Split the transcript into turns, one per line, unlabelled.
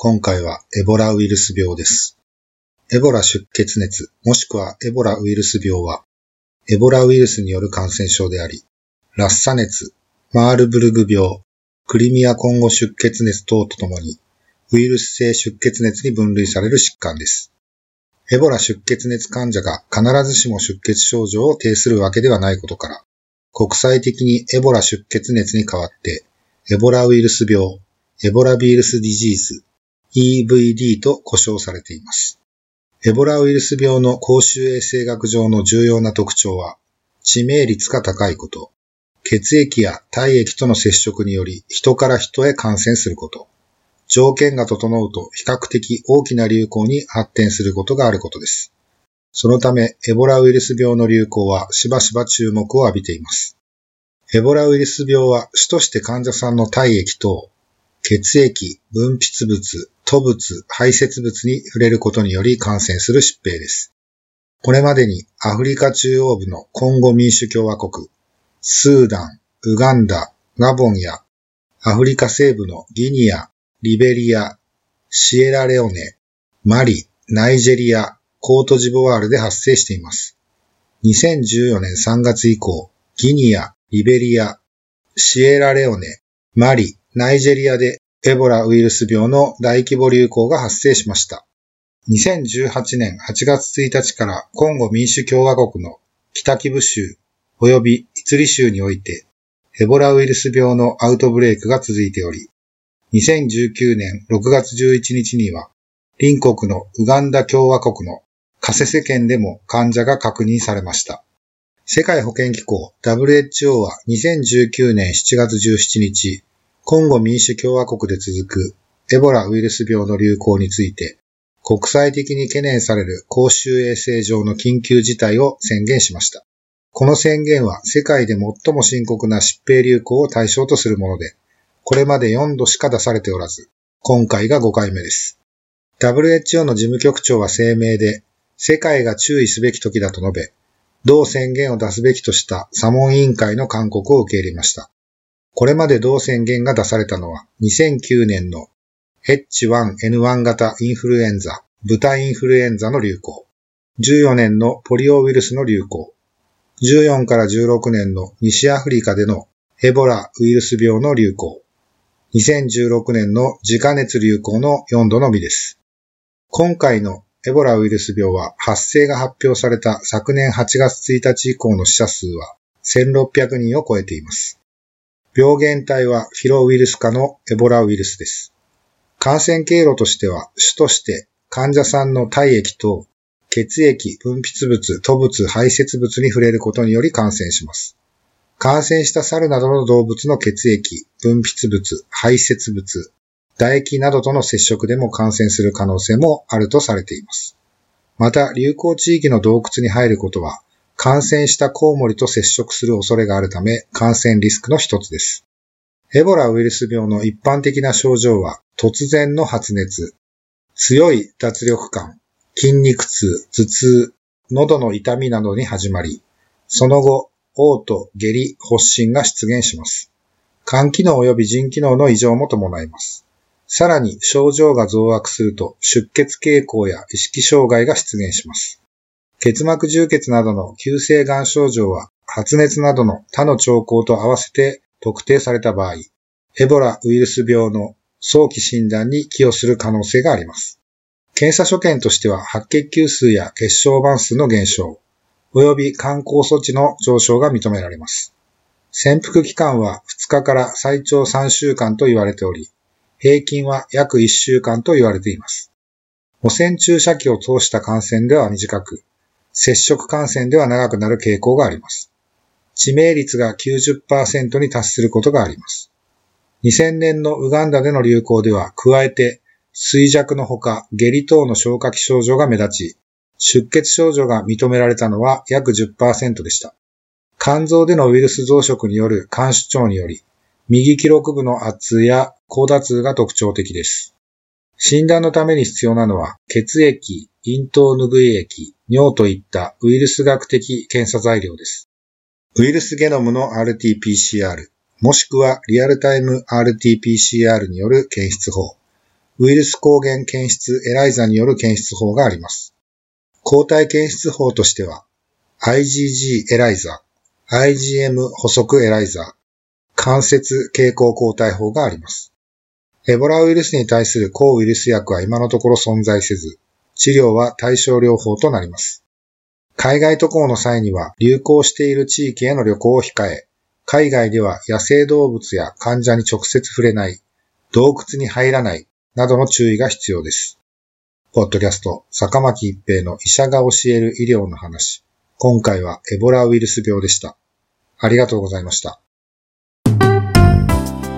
今回はエボラウイルス病です。エボラ出血熱、もしくはエボラウイルス病は、エボラウイルスによる感染症であり、ラッサ熱、マールブルグ病、クリミアコンゴ出血熱等とともに、ウイルス性出血熱に分類される疾患です。エボラ出血熱患者が必ずしも出血症状を呈するわけではないことから、国際的にエボラ出血熱に代わって、エボラウイルス病、 Ebola virus disease、EVD と呼称されています。エボラウイルス病の公衆衛生学上の重要な特徴は、致命率が高いこと、血液や体液との接触により人から人へ感染すること、条件が整うと比較的大きな流行に発展することがあることです。そのため、エボラウイルス病の流行はしばしば注目を浴びています。エボラウイルス病は主として患者さんの体液等、血液、分泌物、吐物、排泄物に触れることにより感染する疾病です。これまでにアフリカ中央部のコンゴ民主共和国、スーダン、ウガンダ、ガボンやアフリカ西部のギニア、リベリア、シエラレオネ、マリ、ナイジェリア、コートジボワールで発生しています。2014年3月以降、ギニア、リベリア、シエラレオネ、マリ、ナイジェリアでエボラウイルス病の大規模流行が発生しました。2018年8月1日からコンゴ民主共和国の北キブ州及びイツリ州においてエボラウイルス病のアウトブレイクが続いており、2019年6月11日には隣国のウガンダ共和国のカセセ県でも患者が確認されました。世界保健機構 WHO は2019年7月17日、コンゴ民主共和国で続くエボラウイルス病の流行について、国際的に懸念される公衆衛生上の緊急事態を宣言しました。この宣言は世界で最も深刻な疾病流行を対象とするもので、これまで4度しか出されておらず、今回が5回目です。WHO の事務局長は声明で、世界が注意すべき時だと述べ、同宣言を出すべきとしたサモン委員会の勧告を受け入れました。これまで同宣言が出されたのは2009年の H1N1 型インフルエンザ、豚インフルエンザの流行、14年のポリオウイルスの流行、14から16年の西アフリカでのエボラウイルス病の流行、2016年の自家熱流行の4度のみです。今回のエボラウイルス病は発生が発表された昨年8月1日以降の死者数は1600人を超えています。病原体はフィロウイルス科のエボラウイルスです。感染経路としては主として患者さんの体液と血液、分泌物、吐物、排泄物に触れることにより感染します。感染した猿などの動物の血液、分泌物、排泄物、唾液などとの接触でも感染する可能性もあるとされています。また、流行地域の洞窟に入ることは、感染したコウモリと接触する恐れがあるため、感染リスクの一つです。エボラウイルス病の一般的な症状は、突然の発熱、強い脱力感、筋肉痛、頭痛、喉の痛みなどに始まり、その後、嘔吐、下痢、発疹が出現します。肝機能及び腎機能の異常も伴います。さらに症状が増悪すると出血傾向や意識障害が出現します。結膜充血などの急性癌症状は発熱などの他の兆候と合わせて特定された場合、エボラウイルス病の早期診断に寄与する可能性があります。検査所見としては白血球数や血小板数の減少、及び肝酵素値の上昇が認められます。潜伏期間は2日から最長3週間と言われており、平均は約1週間と言われています。汚染注射器を通した感染では短く、接触感染では長くなる傾向があります。致命率が90%に達することがあります。2000年のウガンダでの流行では、加えて衰弱のほか下痢等の消化器症状が目立ち、出血症状が認められたのは約10%でした。肝臓でのウイルス増殖による肝主張により、右記録部の圧痛や高打痛が特徴的です。診断のために必要なのは、血液、咽頭拭い液、尿といったウイルス学的検査材料です。ウイルスゲノムの RT-PCR、もしくはリアルタイム RT-PCR による検出法、ウイルス抗原検出エライザによる検出法があります。抗体検出法としては、IgG エライザ、IgM 補足エライザ、関節傾向抗体法があります。エボラウイルスに対する抗ウイルス薬は今のところ存在せず、治療は対症療法となります。海外渡航の際には流行している地域への旅行を控え、海外では野生動物や患者に直接触れない、洞窟に入らないなどの注意が必要です。ポッドキャスト、坂巻一平の医者が教える医療の話。今回はエボラウイルス病でした。ありがとうございました。